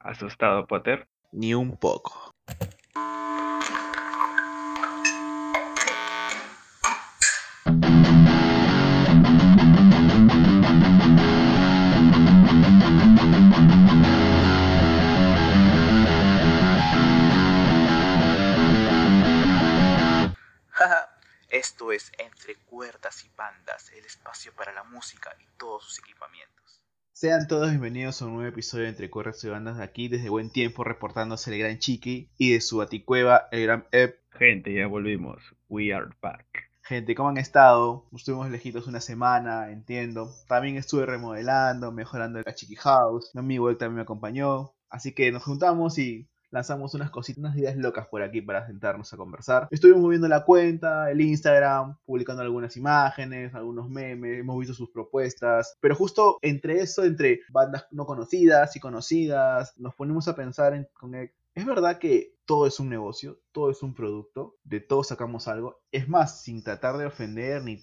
¿Asustado, Potter? Ni un poco. Esto es Entre Cuerdas y Bandas, el espacio para la música y todos sus equipamientos. Sean todos bienvenidos a un nuevo episodio de Entre Cuerdas y Bandas de aquí desde buen tiempo reportándose el gran Chiqui y de su baticueva el gran Ep. Gente, ya volvimos. We are back. Gente, ¿cómo han estado? Estuvimos lejitos una semana, entiendo. También estuve remodelando, mejorando el Chiqui House. Mi amigo también me acompañó. Así que nos juntamos y lanzamos unas cositas, unas ideas locas por aquí para sentarnos a conversar. Estuvimos moviendo la cuenta, el Instagram, publicando algunas imágenes, algunos memes, hemos visto sus propuestas, pero justo entre eso, entre bandas no conocidas y conocidas, nos ponemos a pensar en, con es verdad que todo es un negocio, todo es un producto, de todo sacamos algo. Es más, sin tratar de ofender ni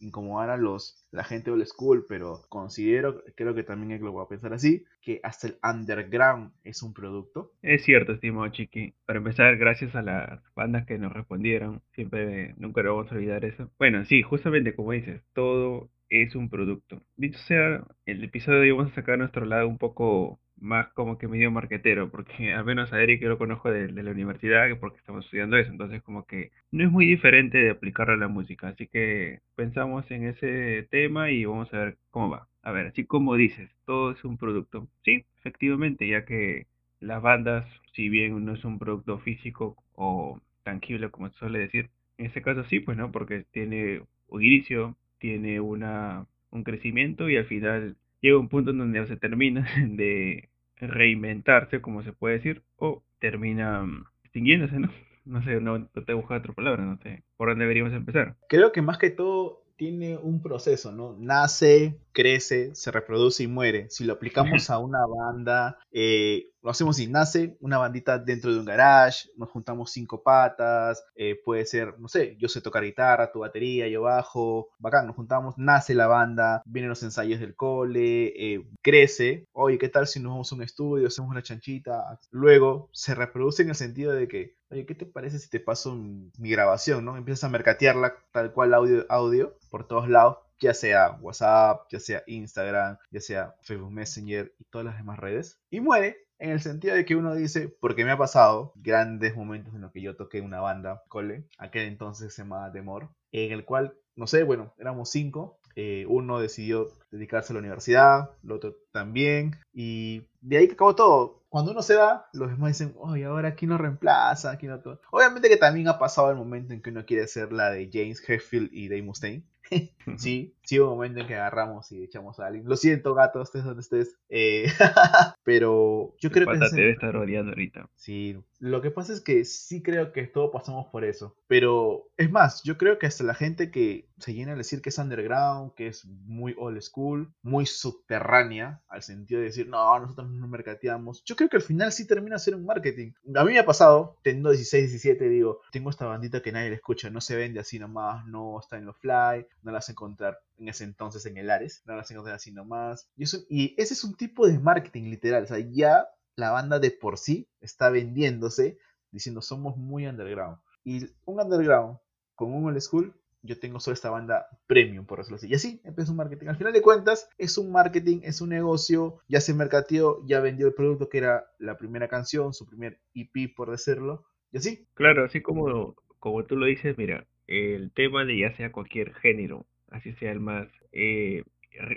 incomodar a los la gente old school, pero considero, creo que también es lo voy a pensar así, que hasta el underground es un producto. Es cierto, estimado Chiqui. Para empezar, gracias a las bandas que nos respondieron, siempre nunca lo vamos a olvidar eso. Bueno, sí, justamente como dices, todo es un producto. Dicho sea, el episodio de hoy vamos a sacar nuestro lado un poco más como que medio marquetero, porque al menos a Eric yo lo conozco de, la universidad, porque estamos estudiando eso, entonces como que no es muy diferente de aplicarlo a la música, así que pensamos en ese tema y vamos a ver cómo va. A ver, así como dices, todo es un producto. Sí, efectivamente, ya que las bandas, si bien no es un producto físico o tangible como se suele decir, en este caso sí, pues no, porque tiene un inicio, tiene una, un crecimiento y al final llega un punto en donde se termina de reinventarse, como se puede decir, o termina mm, extinguiéndose, ¿no? No sé, no, te he buscado otra palabra, no sé. ¿Por dónde deberíamos empezar? Creo que más que todo tiene un proceso, ¿no? Nace, crece, se reproduce y muere. Si lo aplicamos a una banda, eh, lo hacemos y nace una bandita dentro de un garage, nos juntamos cinco patas, eh, puede ser, no sé, yo sé tocar guitarra, tu batería, yo bajo, bacán, nos juntamos, nace la banda, vienen los ensayos del cole, eh, crece, oye, ¿qué tal si nos vamos a un estudio, hacemos una chanchita? Luego se reproduce en el sentido de que, oye, ¿qué te parece si te paso mi grabación, no? Empiezas a mercatearla tal cual audio, audio por todos lados ya sea WhatsApp, ya sea Instagram, ya sea Facebook Messenger y todas las demás redes. Y muere en el sentido de que uno dice, porque me ha pasado grandes momentos en los que yo toqué una banda, cole, aquel entonces se llamaba Demor, en el cual, no sé, bueno, éramos cinco, eh, uno decidió dedicarse a la universidad, el otro también, y de ahí que acabó todo. Cuando uno se va, los demás dicen, oye, ahora aquí no reemplaza, aquí no todo. Obviamente que también ha pasado el momento en que uno quiere ser la de James Hetfield y Dave Mustaine. sí, sí hubo un momento en que agarramos y echamos a alguien. Lo siento, gato, estés donde estés. Eh, pero yo creo que... te debe estar odiando ahorita. Sí, lo que pasa es que sí creo que todos pasamos por eso. Pero es más, yo creo que hasta la gente que se llena de decir que es underground, que es muy old school, muy subterránea, al sentido de decir, no, nosotros no mercateamos. Yo creo que al final sí termina siendo un marketing. A mí me ha pasado, teniendo 16, 17, digo, tengo esta bandita que nadie le escucha, no se vende así nomás, no está en los fly, no la a encontrar en ese entonces en el Ares, no la vas a encontrar así y ese es un tipo de marketing literal, o sea, ya la banda de por sí está vendiéndose diciendo somos muy underground. Y un underground con un old school, yo tengo solo esta banda premium, por decirlo así. Y así empieza un marketing. Al final de cuentas, es un marketing, es un negocio, ya se mercateó, ya vendió el producto que era la primera canción, su primer EP, por decirlo. Y así. Claro, así como, como tú lo dices, mira, el tema de ya sea cualquier género, así sea el más eh,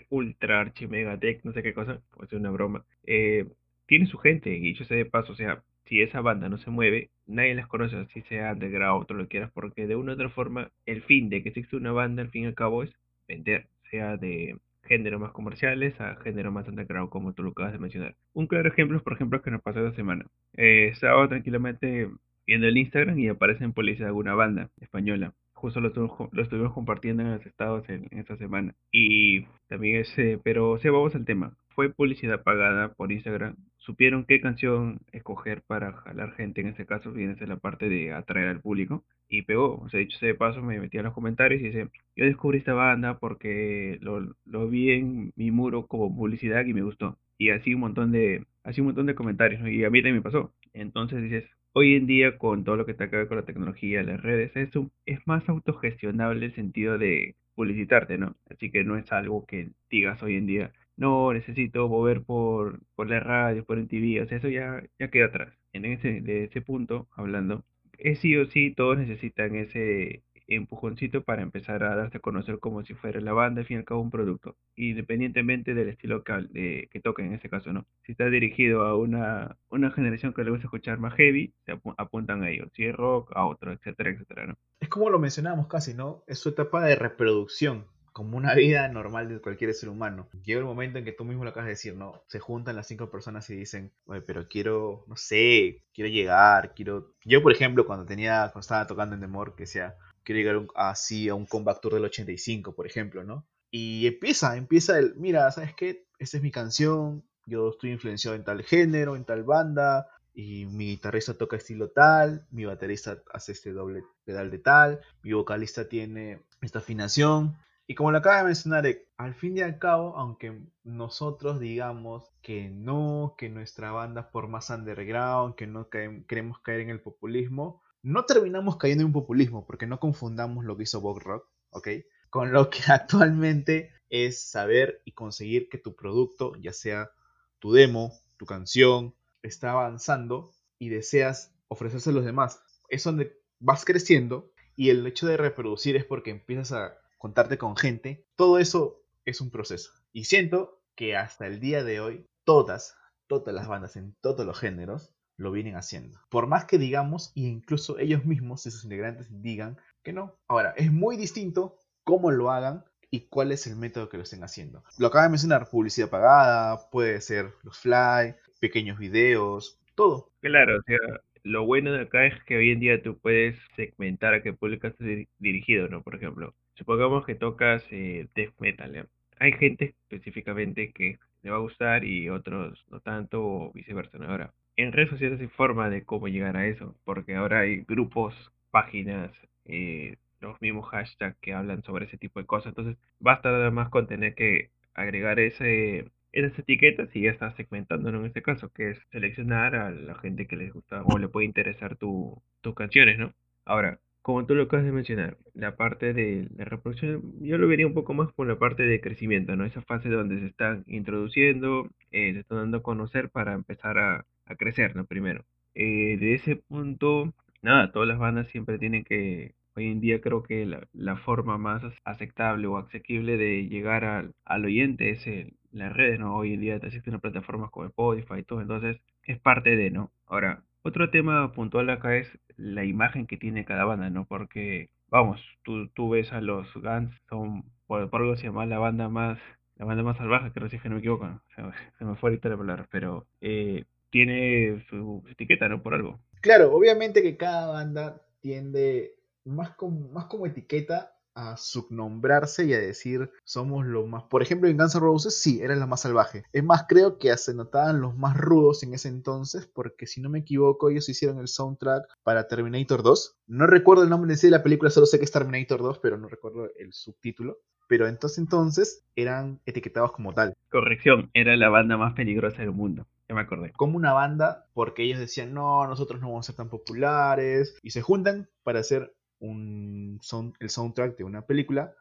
ultra archi mega tech, no sé qué cosa, puede ser una broma, eh, tiene su gente, y yo sé de paso, o sea, si esa banda no se mueve, nadie las conoce, así sea underground o lo quieras, porque de una u otra forma, el fin de que existe una banda, al fin y al cabo, es vender, sea de género más comerciales a género más underground, como tú lo acabas de mencionar. Un claro ejemplo es, por ejemplo, que nos pasó esta semana. Eh, estaba tranquilamente viendo el Instagram y aparece en policía alguna banda española justo lo, estuvimos compartiendo en los estados en, esta semana. Y también ese, pero sí, vamos al tema. Fue publicidad pagada por Instagram. Supieron qué canción escoger para jalar gente, en este caso de la parte de atraer al público. Y pegó, o sea, dicho ese paso, me metí en los comentarios y dice, yo descubrí esta banda porque lo, vi en mi muro como publicidad y me gustó. Y así un montón de así un montón de comentarios. Y a mí también me pasó. Entonces dices, hoy en día con todo lo que está que ver con la tecnología, las redes, es, es más autogestionable el sentido de publicitarte, ¿no? Así que no es algo que digas hoy en día, no, necesito mover por, por la radio, por el TV, o sea, eso ya, ya queda atrás. En ese, de ese punto, hablando, es sí o sí, todos necesitan ese empujoncito para empezar a darse a conocer como si fuera la banda, al fin y al cabo un producto, independientemente del estilo que, que toquen en ese caso, ¿no? Si está dirigido a una, una generación que le gusta escuchar más heavy, se apuntan a ellos, si es rock, a otro, etcétera, etcétera, ¿no? Es como lo mencionábamos casi, ¿no? Es su etapa de reproducción como una vida normal de cualquier ser humano. Llega el momento en que tú mismo lo acabas de decir, ¿no? Se juntan las cinco personas y dicen, oye, pero quiero, no sé, quiero llegar, quiero... Yo, por ejemplo, cuando tenía, cuando estaba tocando en Demor, que sea, quiero llegar así a un comeback tour del 85, por ejemplo, ¿no? Y empieza, empieza el, mira, ¿sabes qué? Esta es mi canción, yo estoy influenciado en tal género, en tal banda, y mi guitarrista toca estilo tal, mi baterista hace este doble pedal de tal, mi vocalista tiene esta afinación, y como lo acaba de mencionar, al fin y al cabo, aunque nosotros digamos que no, que nuestra banda por más underground, que no queremos caer en el populismo, no terminamos cayendo en un populismo, porque no confundamos lo que hizo Bob Rock, ¿ok? Con lo que actualmente es saber y conseguir que tu producto, ya sea tu demo, tu canción, está avanzando y deseas ofrecerse a los demás. Es donde vas creciendo y el hecho de reproducir es porque empiezas a contarte con gente, todo eso es un proceso. Y siento que hasta el día de hoy, todas, todas las bandas en todos los géneros lo vienen haciendo. Por más que digamos, e incluso ellos mismos y sus integrantes digan que no. Ahora, es muy distinto cómo lo hagan y cuál es el método que lo estén haciendo. Lo acaba de mencionar, publicidad pagada, puede ser los fly, pequeños videos, todo. Claro, o sea, lo bueno de acá es que hoy en día tú puedes segmentar a qué público estás dirigido, ¿no? Por ejemplo, supongamos que tocas eh, death metal, Hay gente específicamente que le va a gustar y otros no tanto o viceversa, ¿no? Ahora, en redes sociales hay forma de cómo llegar a eso, porque ahora hay grupos, páginas, eh, los mismos hashtags que hablan sobre ese tipo de cosas, entonces basta nada más con tener que agregar ese esas etiquetas y ya estás segmentando en este caso, que es seleccionar a la gente que les gusta o le puede interesar tu, tus canciones, ¿no? Ahora, como tú lo acabas de mencionar, la parte de la reproducción, yo lo vería un poco más por la parte de crecimiento, ¿no? Esa fase donde se están introduciendo, eh, se están dando a conocer para empezar a, crecer, ¿no? Primero. Eh, de ese punto, nada, todas las bandas siempre tienen que, hoy en día creo que la, forma más aceptable o asequible de llegar al, al oyente es el, las redes, ¿no? Hoy en día existen plataformas como Spotify y todo, entonces es parte de, ¿no? Ahora, otro tema puntual acá es la imagen que tiene cada banda, ¿no? Porque, vamos, tú, tú ves a los Guns, son, por, algo se llama la banda más, la banda más salvaje, creo si que no me equivoco, se, me fue ahorita la palabra, pero eh, tiene su etiqueta, ¿no? Por algo. Claro, obviamente que cada banda tiende más como, más como etiqueta a subnombrarse y a decir somos los más. Por ejemplo, en Guns N' Roses sí, era la más salvaje. Es más, creo que se notaban los más rudos en ese entonces, porque si no me equivoco, ellos hicieron el soundtrack para Terminator 2. No recuerdo el nombre de la película, solo sé que es Terminator 2, pero no recuerdo el subtítulo. Pero entonces entonces eran etiquetados como tal. Corrección, era la banda más peligrosa del mundo. Ya me acordé. Como una banda, porque ellos decían, no, nosotros no vamos a ser tan populares. Y se juntan para hacer un el soundtrack de una película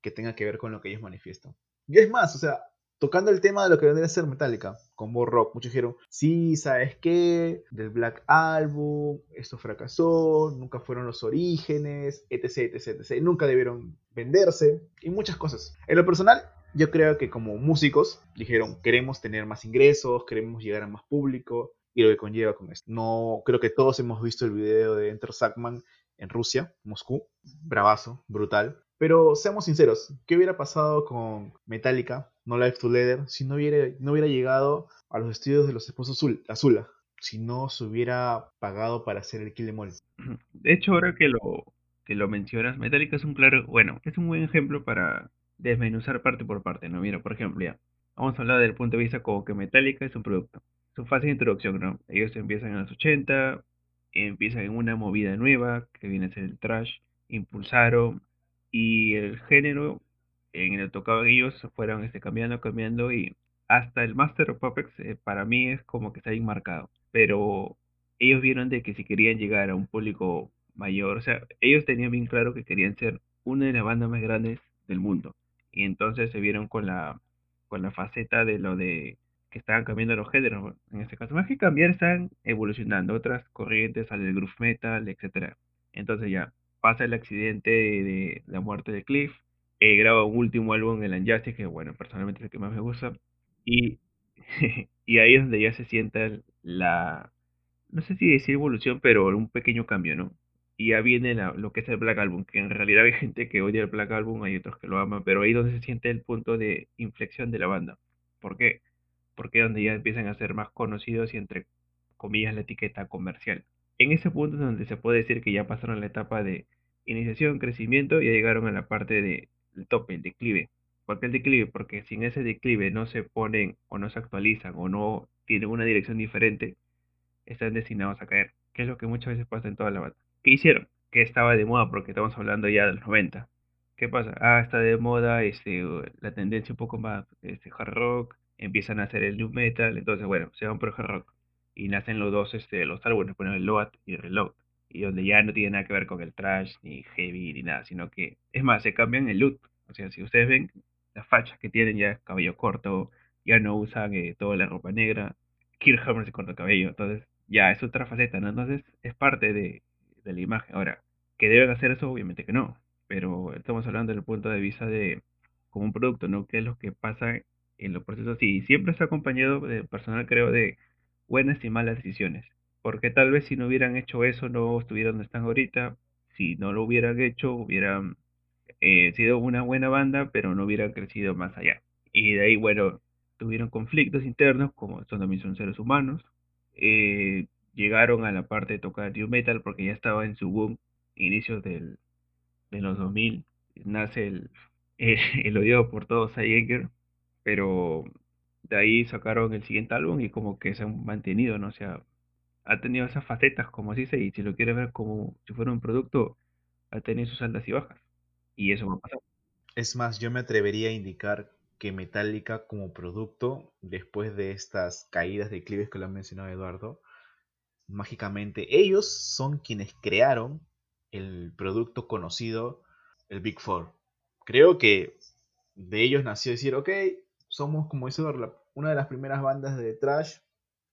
que tenga que ver con lo que ellos manifiestan. Y es más, o sea, tocando el tema de lo que vendría a ser Metallica, como rock, muchos dijeron, sí, ¿sabes qué? Del Black Album, esto fracasó, nunca fueron los orígenes, etc, etc, etc. Nunca debieron venderse y muchas cosas. En lo personal, yo creo que como músicos dijeron, queremos tener más ingresos, queremos llegar a más público y lo que conlleva con esto. No, creo que todos hemos visto el video de Enter Sackman en Rusia, Moscú. Bravazo, brutal. Pero seamos sinceros, ¿qué hubiera pasado con Metallica, No Life to Leather, si no hubiera, no hubiera llegado a los estudios de los esposos Azula? Si no se hubiera pagado para hacer el Kill Em De hecho, ahora que lo, que lo mencionas, Metallica es un claro, bueno, es un buen ejemplo para desmenuzar parte por parte, ¿no? Mira, por ejemplo, ya, vamos a hablar del punto de vista como que Metallica es un producto. Su fase de introducción, ¿no? Ellos empiezan en los 80, empiezan en una movida nueva, que viene a ser el trash, impulsaron, y el género en el tocado ellos fueron este, cambiando, cambiando, y hasta el Master of Puppets eh, para mí es como que está bien marcado. Pero ellos vieron de que si querían llegar a un público mayor, o sea, ellos tenían bien claro que querían ser una de las bandas más grandes del mundo. Y entonces se vieron con la, con la faceta de lo de que estaban cambiando los géneros. En este caso, más que cambiar, están evolucionando. Otras corrientes al groove metal, etcétera. Entonces ya pasa el accidente de, la muerte de Cliff. Eh, graba un último álbum, el Unjustice, que bueno, personalmente es el que más me gusta. Y, y ahí es donde ya se sienta la, no sé si decir evolución, pero un pequeño cambio, ¿no? Y ya viene lo que es el Black Album, que en realidad hay gente que odia el Black Album, hay otros que lo aman, pero ahí es donde se siente el punto de inflexión de la banda. ¿Por qué? Porque es donde ya empiezan a ser más conocidos y entre comillas la etiqueta comercial. En ese punto es donde se puede decir que ya pasaron la etapa de iniciación, crecimiento y ya llegaron a la parte del de, tope, el declive. ¿Por qué el declive? Porque sin ese declive no se ponen o no se actualizan o no tienen una dirección diferente, están destinados a caer, que es lo que muchas veces pasa en toda la banda. ¿Qué hicieron? Que estaba de moda, porque estamos hablando ya de los 90. ¿Qué pasa? Ah, está de moda este, la tendencia un poco más este, hard rock, empiezan a hacer el new metal, entonces bueno, se van por el hard rock. Y nacen los dos, este, los álbumes, ponen el load y el reload. Y donde ya no tiene nada que ver con el trash, ni heavy, ni nada, sino que, es más, se cambian el look. O sea, si ustedes ven las fachas que tienen ya cabello corto, ya no usan eh, toda la ropa negra, Kirk se corta el cabello, entonces ya es otra faceta, ¿no? Entonces es parte de, la imagen. Ahora, ¿que deben hacer eso? Obviamente que no, pero estamos hablando desde el punto de vista de como un producto, ¿no? ¿Qué es lo que pasa en los procesos? Y siempre está acompañado de personal, creo, de buenas y malas decisiones. Porque tal vez si no hubieran hecho eso, no estuvieran donde están ahorita. Si no lo hubieran hecho, hubieran eh, sido una buena banda, pero no hubieran crecido más allá. Y de ahí, bueno, tuvieron conflictos internos, como son también son seres humanos, eh, llegaron a la parte de tocar new metal porque ya estaba en su boom, inicios del, de los 2000, nace el, el, odio por todos Jäger, pero de ahí sacaron el siguiente álbum y como que se han mantenido, ¿no? O sea, ha tenido esas facetas, como así se y si lo quieres ver como si fuera un producto, ha tenido sus altas y bajas. Y eso va a pasar. Es más, yo me atrevería a indicar que Metallica como producto, después de estas caídas de clives que lo ha mencionado Eduardo, mágicamente ellos son quienes crearon el producto conocido, el Big Four. Creo que de ellos nació decir, ok, somos como dice una de las primeras bandas de trash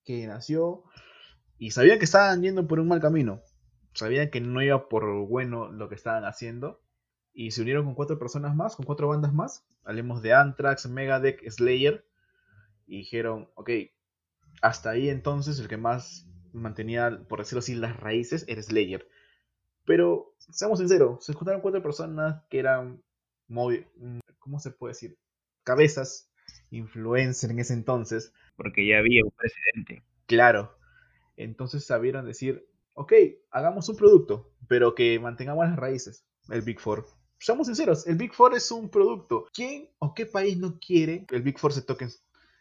que nació y sabían que estaban yendo por un mal camino. Sabían que no iba por bueno lo que estaban haciendo y se unieron con cuatro personas más, con cuatro bandas más. Hablemos de Anthrax, Megadeth, Slayer. Y dijeron, ok, hasta ahí entonces el que más mantenía, por decirlo así, las raíces era Slayer. Pero, seamos sinceros, se juntaron cuatro personas que eran, muy, ¿cómo se puede decir? Cabezas, influencer en ese entonces. Porque ya había un presidente. Claro. Entonces sabieron decir, ok, hagamos un producto, pero que mantengamos las raíces, el Big Four. Seamos sinceros, el Big Four es un producto. ¿Quién o qué país no quiere que el Big Four se toque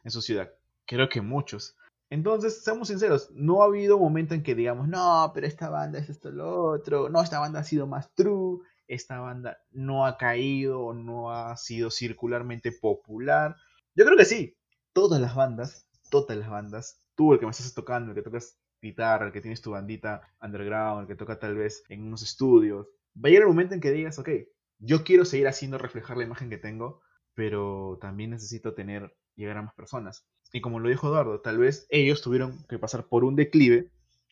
en, su ciudad? Creo que muchos. Entonces, seamos sinceros, no ha habido momento en que digamos, no, pero esta banda es esto, lo otro, no, esta banda ha sido más true, esta banda no ha caído o no ha sido circularmente popular. Yo creo que sí, todas las bandas, todas las bandas, tú el que me estás tocando, el que tocas guitarra, el que tienes tu bandita underground, el que toca tal vez en unos estudios, va a llegar el momento en que digas, ok, yo quiero seguir haciendo reflejar la imagen que tengo, pero también necesito tener, llegar a más personas. Y como lo dijo Eduardo, tal vez ellos tuvieron que pasar por un declive,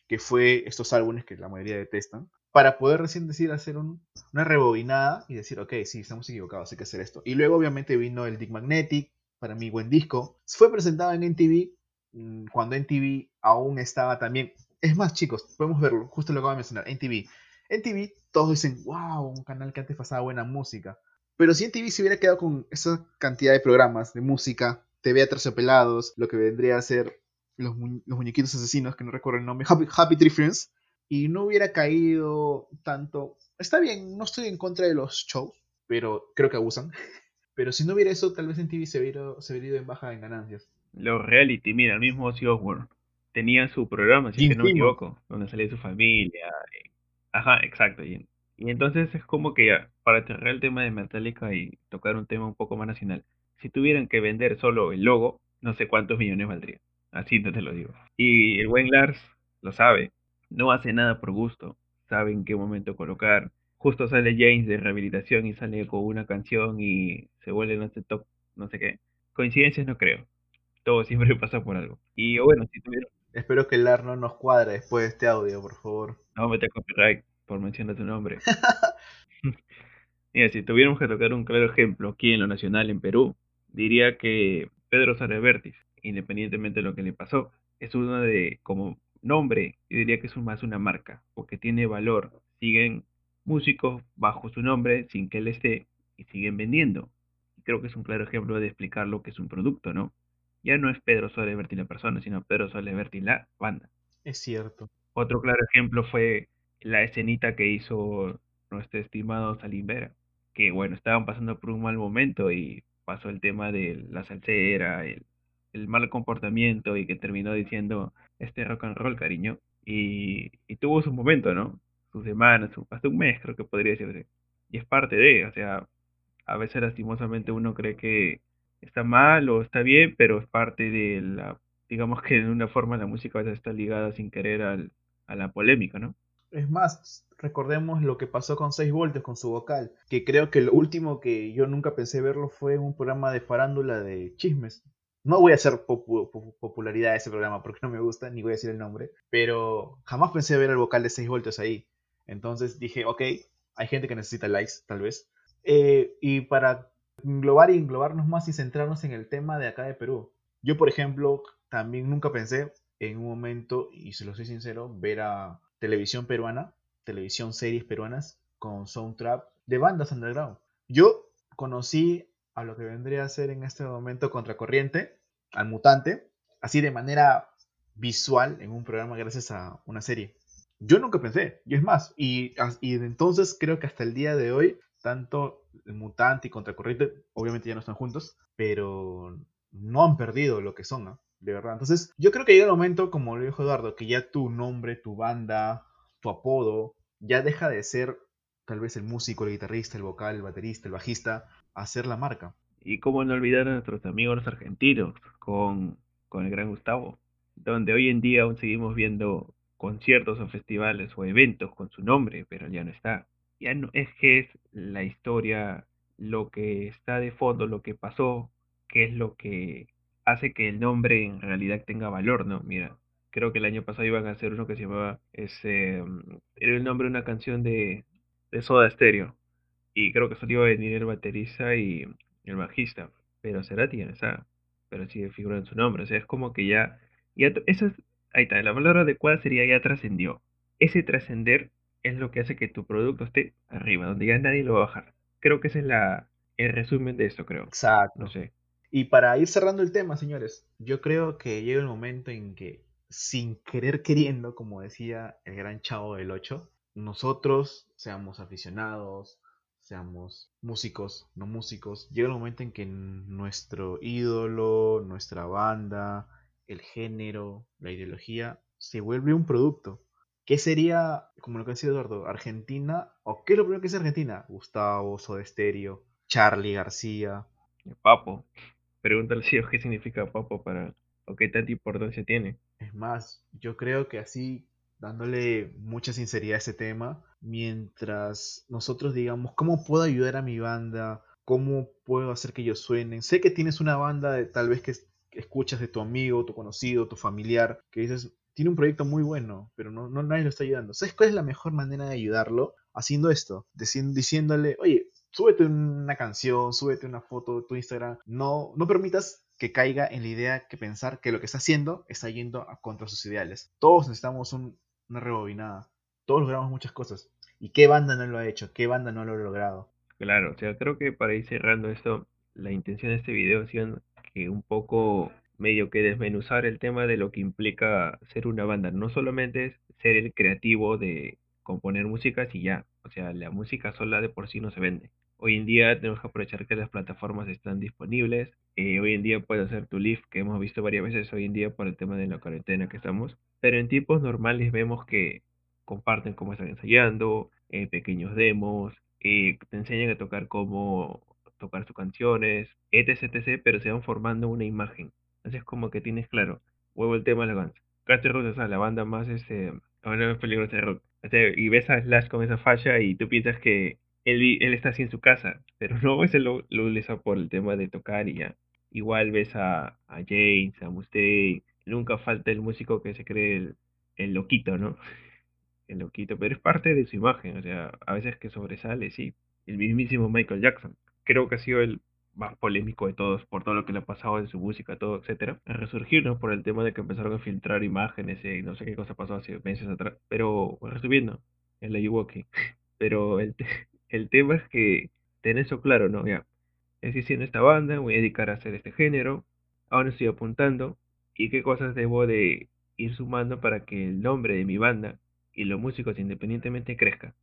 que fue estos álbumes que la mayoría detestan, para poder recién decir hacer una rebobinada y decir, ok, sí, estamos equivocados, hay que hacer esto. Y luego obviamente vino el Dick Magnetic, para mí buen disco. Fue presentado en NTV, mm, cuando NTV aún estaba también... Es más, chicos, podemos verlo, justo lo acabo de mencionar, NTV en TV todos dicen, wow, un canal que antes pasaba buena música. Pero si en TV se hubiera quedado con esa cantidad de programas de música, TV Pelados, lo que vendría a ser los, muñequitos asesinos, que no recuerdo el nombre, Happy, Happy Tree Friends, y no hubiera caído tanto. Está bien, no estoy en contra de los shows, pero creo que abusan. Pero si no hubiera eso, tal vez en TV se hubiera, se hubiera ido en baja en ganancias. Los reality, mira, el mismo Ozzy Osbourne tenía su programa, si no me equivoco, donde salía su familia, Ajá, exacto. Y, entonces es como que ya, para cerrar el tema de Metallica y tocar un tema un poco más nacional, si tuvieran que vender solo el logo, no sé cuántos millones valdría. Así no te lo digo. Y el buen Lars lo sabe. No hace nada por gusto. Sabe en qué momento colocar. Justo sale James de rehabilitación y sale con una canción y se vuelve no sé top, no sé qué. Coincidencias no creo. Todo siempre pasa por algo. Y bueno, si tuvieron... Espero que el Lar no nos cuadre después de este audio, por favor. No me copyright por mencionar tu nombre. Mira, si tuviéramos que tocar un claro ejemplo aquí en lo nacional en Perú, diría que Pedro Sarevertis, independientemente de lo que le pasó, es uno de, como nombre, yo diría que es más una marca, porque tiene valor. Siguen músicos bajo su nombre sin que él esté y siguen vendiendo. Y creo que es un claro ejemplo de explicar lo que es un producto, ¿no? Ya no es Pedro Soleverti la persona, sino Pedro Soleverti la banda. Es cierto. Otro claro ejemplo fue la escenita que hizo nuestro estimado Salim Vera, que bueno, estaban pasando por un mal momento y pasó el tema de la salsera, el, mal comportamiento y que terminó diciendo este rock and roll, cariño. Y, y tuvo su momento, ¿no? Sus semanas, su, hasta un mes creo que podría decirse. Y es parte de, o sea, a veces lastimosamente uno cree que está mal o está bien, pero es parte de la, digamos que de una forma la música a veces está ligada sin querer al, a la polémica, ¿no? Es más, recordemos lo que pasó con 6 voltios con su vocal, que creo que lo último que yo nunca pensé verlo fue en un programa de farándula de chismes. No voy a hacer popularidad a ese programa porque no me gusta, ni voy a decir el nombre, pero jamás pensé ver el vocal de 6 voltios ahí. Entonces dije, ok, hay gente que necesita likes, tal vez. Eh, y para englobar y englobarnos más y centrarnos en el tema de acá de Perú. Yo, por ejemplo, también nunca pensé en un momento, y se lo soy sincero, ver a televisión peruana, televisión series peruanas con soundtrack de bandas underground. Yo conocí a lo que vendría a ser en este momento Contracorriente, al mutante, así de manera visual en un programa gracias a una serie. Yo nunca pensé, y es más, y, y entonces creo que hasta el día de hoy, tanto el mutante y contracorriente, obviamente ya no están juntos, pero no han perdido lo que son, ¿no? De verdad. Entonces, yo creo que llega el momento, como lo dijo Eduardo, que ya tu nombre, tu banda, tu apodo, ya deja de ser tal vez el músico, el guitarrista, el vocal, el baterista, el bajista, a ser la marca. Y cómo no olvidar a nuestros amigos argentinos con, con el gran Gustavo, donde hoy en día aún seguimos viendo conciertos o festivales o eventos con su nombre, pero ya no está ya no es que es la historia, lo que está de fondo, lo que pasó, que es lo que hace que el nombre en realidad tenga valor, ¿no? Mira, creo que el año pasado iban a hacer uno que se llamaba, ese, mm, era el nombre de una canción de, de Soda Stereo, y creo que solo iba a venir el baterista y el bajista, pero Cerati ya no está, pero sigue figurando su nombre, o sea, es como que ya, ya esa es, ahí está, la palabra adecuada sería ya trascendió. Ese trascender es lo que hace que tu producto esté arriba, donde ya nadie lo va a bajar. Creo que ese es la, el resumen de esto, creo. Exacto. No sé. Y para ir cerrando el tema, señores, yo creo que llega el momento en que, sin querer queriendo, como decía el gran chavo del 8, nosotros, seamos aficionados, seamos músicos, no músicos, llega el momento en que nuestro ídolo, nuestra banda, el género, la ideología, se vuelve un producto. ¿Qué sería, como lo que decía Eduardo, Argentina? ¿O qué es lo primero que es Argentina? Gustavo, Soda Stereo, Charlie García. Papo. Pregúntale si qué significa papo para o qué tanta importancia tiene. Es más, yo creo que así, dándole mucha sinceridad a ese tema, mientras nosotros digamos, ¿cómo puedo ayudar a mi banda? ¿Cómo puedo hacer que ellos suenen? Sé que tienes una banda de, tal vez que escuchas de tu amigo, tu conocido, tu familiar, que dices, tiene un proyecto muy bueno, pero no, no nadie lo está ayudando. ¿Sabes cuál es la mejor manera de ayudarlo? Haciendo esto, diciéndole, oye, súbete una canción, súbete una foto de tu Instagram. No, no permitas que caiga en la idea que pensar que lo que está haciendo está yendo a contra sus ideales. Todos necesitamos una rebobinada. Todos logramos muchas cosas. ¿Y qué banda no lo ha hecho? ¿Qué banda no lo ha logrado? Claro, o sea, creo que para ir cerrando esto, la intención de este video es que un poco medio que desmenuzar el tema de lo que implica ser una banda. No solamente es ser el creativo de componer músicas y ya. O sea, la música sola de por sí no se vende. Hoy en día tenemos que aprovechar que las plataformas están disponibles. Eh, hoy en día puedes hacer tu live, que hemos visto varias veces hoy en día por el tema de la cuarentena que estamos. Pero en tiempos normales vemos que comparten cómo están ensayando, eh, pequeños demos, eh, te enseñan a tocar cómo tocar sus canciones, etc, etc, pero se van formando una imagen Así es como que tienes claro, huevo el tema de la banda. Castle Rock es la banda más este, peligrosa de rock. Y ves a Slash con esa falla y tú piensas que él, él está así en su casa, pero no, ese lo, lo utiliza por el tema de tocar y ya. Igual ves a, a James, a Mustaine, nunca falta el músico que se cree el, el loquito, ¿no? El loquito, pero es parte de su imagen, o sea, a veces que sobresale, sí. El mismísimo Michael Jackson, creo que ha sido el más polémico de todos por todo lo que le ha pasado en su música, todo, etcétera. A resurgir, ¿no? Por el tema de que empezaron a filtrar imágenes y no sé qué cosa pasó hace meses atrás. Pero, resumiendo, el Ayuwoki. Pero el, te- el tema es que ten eso claro, ¿no? Ya, estoy haciendo esta banda, voy a dedicar a hacer este género, ahora estoy apuntando y qué cosas debo de ir sumando para que el nombre de mi banda y los músicos independientemente crezca.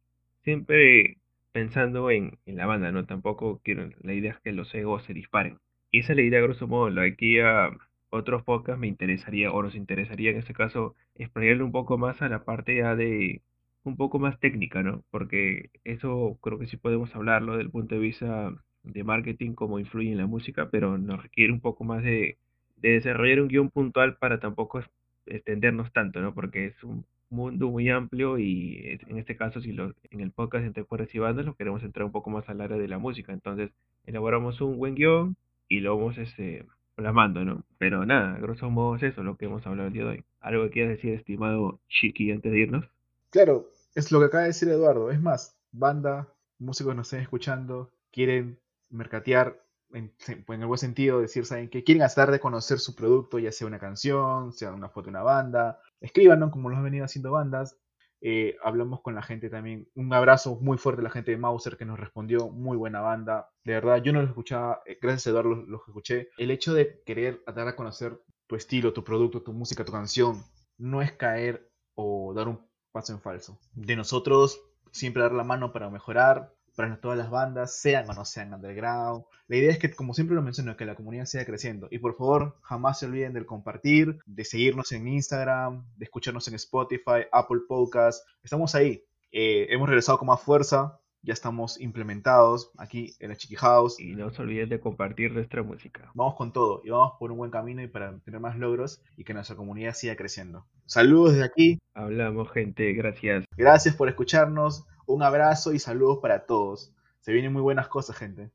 Siempre pensando en, en la banda, ¿no? Tampoco quiero, la idea es que los egos se disparen. Y esa es la idea, grosso modo, lo aquí a otros podcasts me interesaría, o nos interesaría en este caso, explorarle un poco más a la parte ya de, un poco más técnica, ¿no? Porque eso creo que sí podemos hablarlo desde el punto de vista de marketing, cómo influye en la música, pero nos requiere un poco más de, de desarrollar un guion puntual para tampoco extendernos tanto, ¿no? Porque es un mundo muy amplio y en este caso, si lo, en el podcast entre cuerdas y bandas, lo queremos entrar un poco más al área de la música. Entonces, elaboramos un buen guion y lo vamos este, plasmando, ¿no? Pero nada, grosso modo es eso lo que hemos hablado el día de hoy. ¿Algo que quieras decir, estimado Chiqui, antes de irnos? Claro, es lo que acaba de decir Eduardo. Es más, banda, músicos nos estén escuchando, quieren mercatear en, en el buen sentido, decir, ¿saben qué? Quieren hacer de conocer su producto, ya sea una canción, sea una foto de una banda. Escríbanos como lo han venido haciendo bandas. Eh, hablamos con la gente también. Un abrazo muy fuerte a la gente de Mauser que nos respondió. Muy buena banda. De verdad, yo no los escuchaba. eh, gracias a Eduardo los, los escuché. El hecho de querer dar a conocer tu estilo, tu producto, tu música, tu canción, no es caer o dar un paso en falso. De nosotros, siempre dar la mano para mejorar, para todas las bandas, sean o no sean underground. La idea es que, como siempre lo menciono, que la comunidad siga creciendo. Y por favor, jamás se olviden del compartir, de seguirnos en Instagram, de escucharnos en Spotify, Apple Podcasts. Estamos ahí. Eh, hemos regresado con más fuerza. Ya estamos implementados aquí en la Chiqui House. Y no se olviden de compartir nuestra música. Vamos con todo y vamos por un buen camino y para tener más logros y que nuestra comunidad siga creciendo. Saludos desde aquí. Hablamos, gente. Gracias. Gracias por escucharnos. Un abrazo y saludos para todos. Se vienen muy buenas cosas, gente.